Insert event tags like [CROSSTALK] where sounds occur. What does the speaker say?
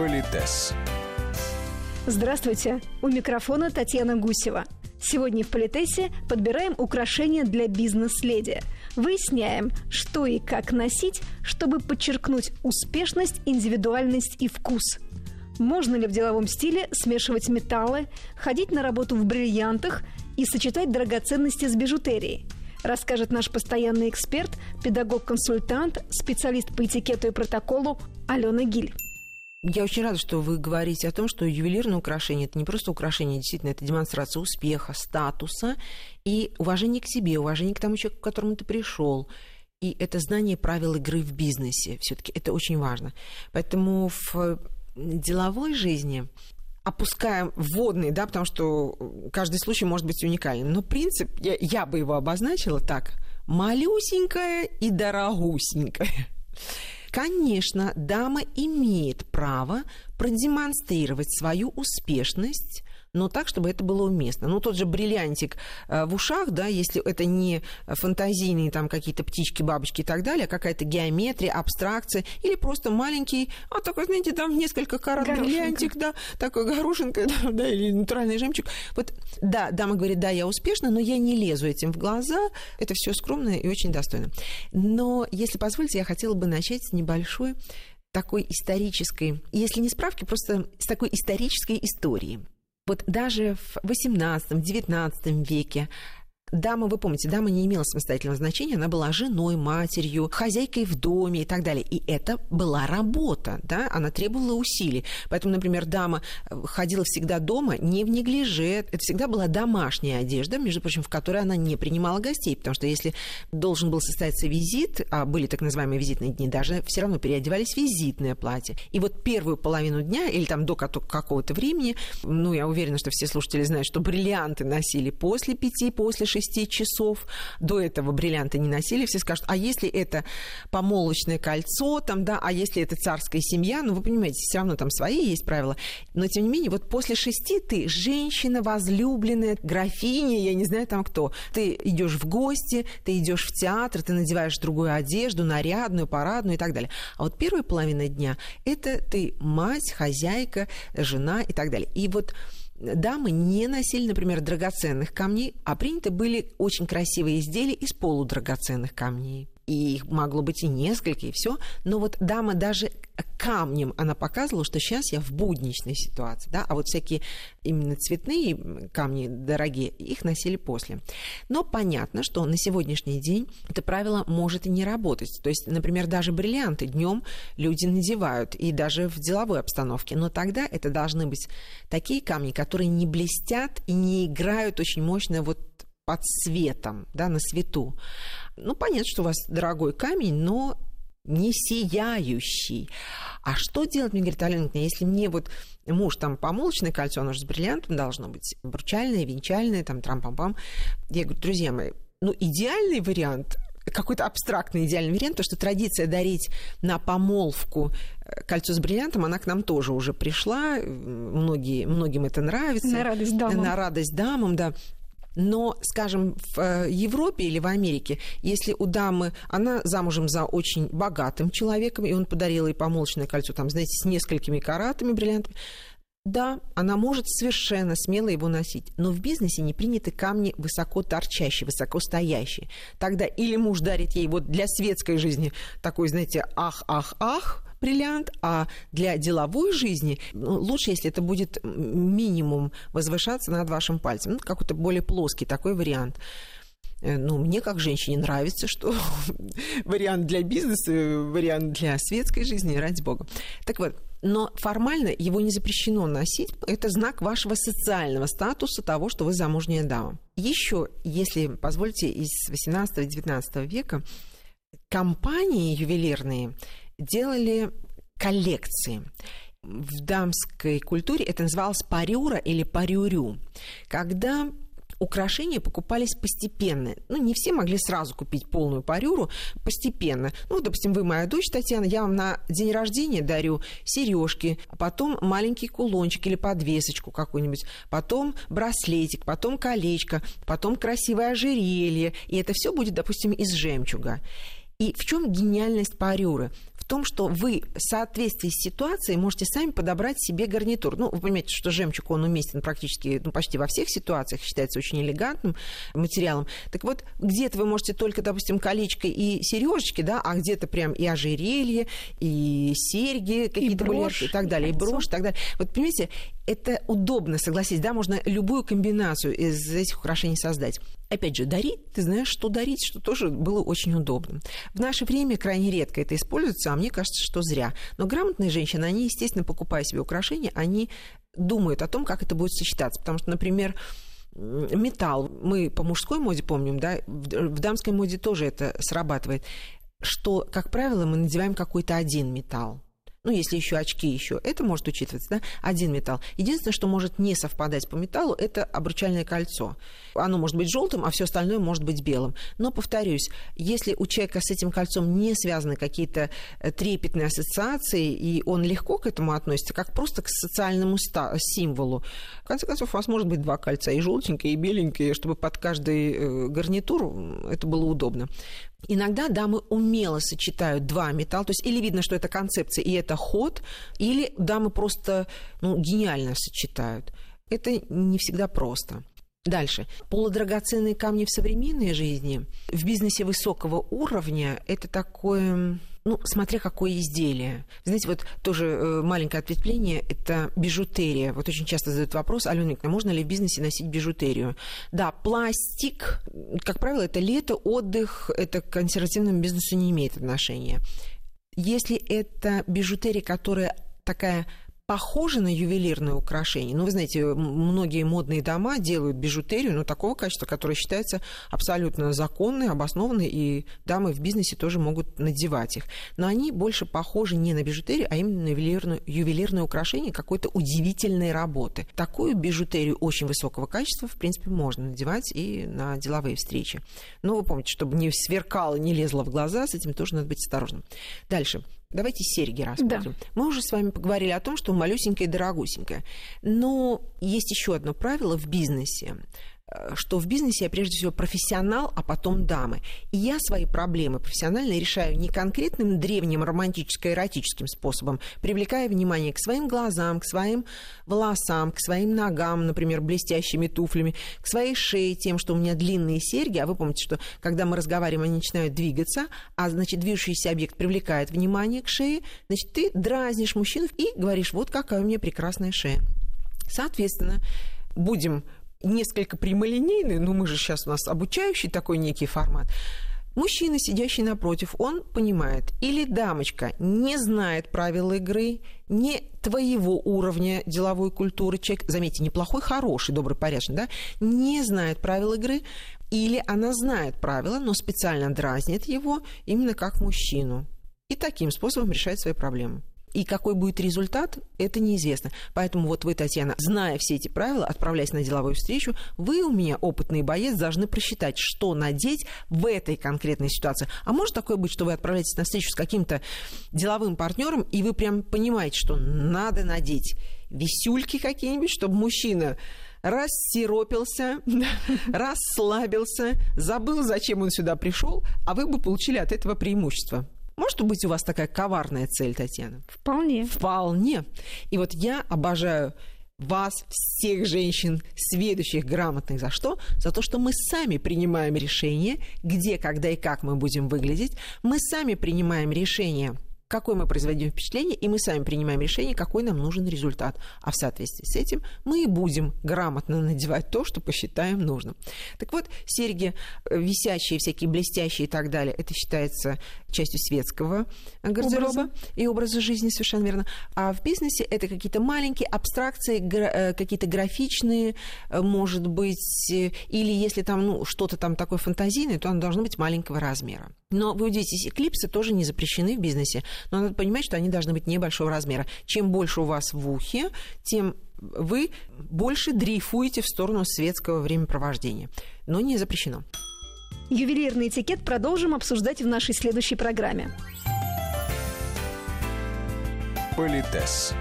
Политес. Здравствуйте! У микрофона Татьяна Гусева. Сегодня в Политесе подбираем украшения для бизнес-леди. Выясняем, что и как носить, чтобы подчеркнуть успешность, индивидуальность и вкус. Можно ли в деловом стиле смешивать металлы, ходить на работу в бриллиантах и сочетать драгоценности с бижутерией – расскажет наш постоянный эксперт, педагог-консультант, специалист по этикету и протоколу Алена Гиль. Я очень рада, что вы говорите о том, что ювелирное украшение это не просто украшение, действительно, это демонстрация успеха, статуса и уважение к себе, уважение к тому человеку, к которому ты пришел. И это знание правил игры в бизнесе. Все-таки это очень важно. Поэтому в деловой жизни опускаем вводные, да, потому что каждый случай может быть уникальным. Но принцип, я, я бы его обозначила так, малюсенькая и дорогусенькая. Конечно, дама имеет право продемонстрировать свою успешность но так, чтобы это было уместно. Ну, тот же бриллиантик э, в ушах, да, если это не фантазийные там какие-то птички, бабочки и так далее, а какая-то геометрия, абстракция, или просто маленький, а такой, знаете, там несколько карат бриллиантик, да, такой горошинка, [LAUGHS] да, да, или натуральный жемчуг. Вот, да, дама говорит, да, я успешна, но я не лезу этим в глаза, это все скромно и очень достойно. Но, если позволите, я хотела бы начать с небольшой такой исторической, если не справки, просто с такой исторической истории. Вот даже в XVIII-XIX веке Дама, вы помните, дама не имела самостоятельного значения, она была женой, матерью, хозяйкой в доме и так далее. И это была работа, да, она требовала усилий. Поэтому, например, дама э, ходила всегда дома не в неглиже, это всегда была домашняя одежда, между прочим, в которой она не принимала гостей, потому что если должен был состояться визит, а были так называемые визитные дни, даже все равно переодевались в визитное платье. И вот первую половину дня или там до какого-то времени, ну, я уверена, что все слушатели знают, что бриллианты носили после пяти, после шести, 6 часов. До этого бриллианты не носили. Все скажут, а если это помолочное кольцо, там, да, а если это царская семья, ну, вы понимаете, все равно там свои есть правила. Но, тем не менее, вот после шести ты женщина, возлюбленная, графиня, я не знаю там кто. Ты идешь в гости, ты идешь в театр, ты надеваешь другую одежду, нарядную, парадную и так далее. А вот первая половина дня – это ты мать, хозяйка, жена и так далее. И вот дамы не носили, например, драгоценных камней, а приняты были очень красивые изделия из полудрагоценных камней и их могло быть и несколько, и все. Но вот дама даже камнем она показывала, что сейчас я в будничной ситуации, да, а вот всякие именно цветные камни дорогие, их носили после. Но понятно, что на сегодняшний день это правило может и не работать. То есть, например, даже бриллианты днем люди надевают, и даже в деловой обстановке. Но тогда это должны быть такие камни, которые не блестят и не играют очень мощно вот под светом, да, на свету. Ну, понятно, что у вас дорогой камень, но не сияющий. А что делать, мне говорит Алена, если мне вот муж там помолочное кольцо, оно же с бриллиантом должно быть, обручальное, венчальное, там трам-пам-пам. Я говорю, друзья мои, ну, идеальный вариант какой-то абстрактный идеальный вариант, то, что традиция дарить на помолвку э, кольцо с бриллиантом, она к нам тоже уже пришла. Многие, многим это нравится. На радость дамам. На радость дамам, да. Но, скажем, в э, Европе или в Америке, если у дамы, она замужем за очень богатым человеком, и он подарил ей помолочное кольцо, там, знаете, с несколькими каратами, бриллиантами, да, она может совершенно смело его носить, но в бизнесе не приняты камни высоко торчащие, высоко стоящие. Тогда или муж дарит ей вот для светской жизни такой, знаете, ах-ах-ах, бриллиант, а для деловой жизни ну, лучше, если это будет минимум возвышаться над вашим пальцем. Ну, какой-то более плоский такой вариант. Э, ну, мне как женщине нравится, что [LAUGHS] вариант для бизнеса, вариант для светской жизни, ради бога. Так вот, но формально его не запрещено носить. Это знак вашего социального статуса того, что вы замужняя дама. Еще, если позвольте, из 18-19 века компании ювелирные делали коллекции. В дамской культуре это называлось парюра или парюрю, когда украшения покупались постепенно. Ну, не все могли сразу купить полную парюру, постепенно. Ну, допустим, вы моя дочь Татьяна, я вам на день рождения дарю сережки, а потом маленький кулончик или подвесочку какую-нибудь, потом браслетик, потом колечко, потом красивое ожерелье, и это все будет, допустим, из жемчуга. И в чем гениальность парюры? том, что вы в соответствии с ситуацией можете сами подобрать себе гарнитур. Ну, вы понимаете, что жемчуг, он уместен практически, ну, почти во всех ситуациях, считается очень элегантным материалом. Так вот, где-то вы можете только, допустим, колечко и сережечки, да, а где-то прям и ожерелье, и серьги какие-то были, и так далее, и брошь, и так далее. Вот, понимаете, это удобно, согласись, да, можно любую комбинацию из этих украшений создать. Опять же, дарить, ты знаешь, что дарить, что тоже было очень удобно. В наше время крайне редко это используется, а мне кажется, что зря. Но грамотные женщины, они, естественно, покупая себе украшения, они думают о том, как это будет сочетаться. Потому что, например, металл, мы по мужской моде помним, да, в дамской моде тоже это срабатывает, что, как правило, мы надеваем какой-то один металл ну, если еще очки еще, это может учитываться, да, один металл. Единственное, что может не совпадать по металлу, это обручальное кольцо. Оно может быть желтым, а все остальное может быть белым. Но, повторюсь, если у человека с этим кольцом не связаны какие-то э, трепетные ассоциации, и он легко к этому относится, как просто к социальному символу, в конце концов, у вас может быть два кольца, и желтенькое, и беленькое, чтобы под каждый э, гарнитур это было удобно. Иногда дамы умело сочетают два металла, то есть или видно, что это концепция и это ход, или дамы просто ну, гениально сочетают. Это не всегда просто. Дальше. Полудрагоценные камни в современной жизни, в бизнесе высокого уровня, это такое ну, смотря какое изделие. Знаете, вот тоже э, маленькое ответвление – это бижутерия. Вот очень часто задают вопрос, Алена Викторовна, можно ли в бизнесе носить бижутерию? Да, пластик, как правило, это лето, отдых, это к консервативному бизнесу не имеет отношения. Если это бижутерия, которая такая похоже на ювелирное украшение. Ну, вы знаете, многие модные дома делают бижутерию, но такого качества, которое считается абсолютно законной, обоснованной, и дамы в бизнесе тоже могут надевать их. Но они больше похожи не на бижутерию, а именно на ювелирное, ювелирное украшение какой-то удивительной работы. Такую бижутерию очень высокого качества, в принципе, можно надевать и на деловые встречи. Но вы помните, чтобы не сверкало, не лезло в глаза, с этим тоже надо быть осторожным. Дальше. Давайте серьги рассмотрим. Да. Мы уже с вами поговорили о том, что малюсенькая и дорогусенькая. Но есть еще одно правило в бизнесе. Э, что в бизнесе я прежде всего профессионал, а потом дамы. И я свои проблемы профессионально решаю не конкретным древним романтическо-эротическим способом, привлекая внимание к своим глазам, к своим волосам, к своим ногам, например, блестящими туфлями, к своей шее тем, что у меня длинные серьги. А вы помните, что когда мы разговариваем, они начинают двигаться, а значит, движущийся объект привлекает внимание к шее, значит, ты дразнишь мужчину и говоришь, вот какая у меня прекрасная шея. Соответственно, будем несколько прямолинейный, но мы же сейчас у нас обучающий такой некий формат, Мужчина, сидящий напротив, он понимает, или дамочка не знает правил игры, не твоего уровня деловой культуры, человек, заметьте, неплохой, хороший, добрый, порядочный, да, не знает правил игры, или она знает правила, но специально дразнит его именно как мужчину. И таким способом решает свои проблемы. И какой будет результат, это неизвестно. Поэтому вот вы, Татьяна, зная все эти правила, отправляясь на деловую встречу, вы у меня, опытный боец, должны просчитать, что надеть в этой конкретной ситуации. А может такое быть, что вы отправляетесь на встречу с каким-то деловым партнером, и вы прям понимаете, что надо надеть висюльки какие-нибудь, чтобы мужчина рассиропился, [LAUGHS] расслабился, забыл, зачем он сюда пришел, а вы бы получили от этого преимущество. Может быть у вас такая коварная цель, Татьяна? Вполне. Вполне. И вот я обожаю вас, всех женщин, сведущих, грамотных. За что? За то, что мы сами принимаем решение, где, когда и как мы будем выглядеть. Мы сами принимаем решение – какое мы производим впечатление, и мы сами принимаем решение, какой нам нужен результат. А в соответствии с этим мы и будем грамотно надевать то, что посчитаем нужным. Так вот, серьги э, висящие, всякие блестящие и так далее, это считается частью светского гардероба образа. и образа жизни, совершенно верно. А в бизнесе это какие-то маленькие абстракции, э, какие-то графичные, э, может быть, или если там ну, что-то там такое фантазийное, то оно должно быть маленького размера. Но вы удивитесь, эклипсы тоже не запрещены в бизнесе, но надо понимать, что они должны быть небольшого размера. Чем больше у вас в ухе, тем вы больше дрейфуете в сторону светского времяпровождения. Но не запрещено. Ювелирный этикет продолжим обсуждать в нашей следующей программе. Политес.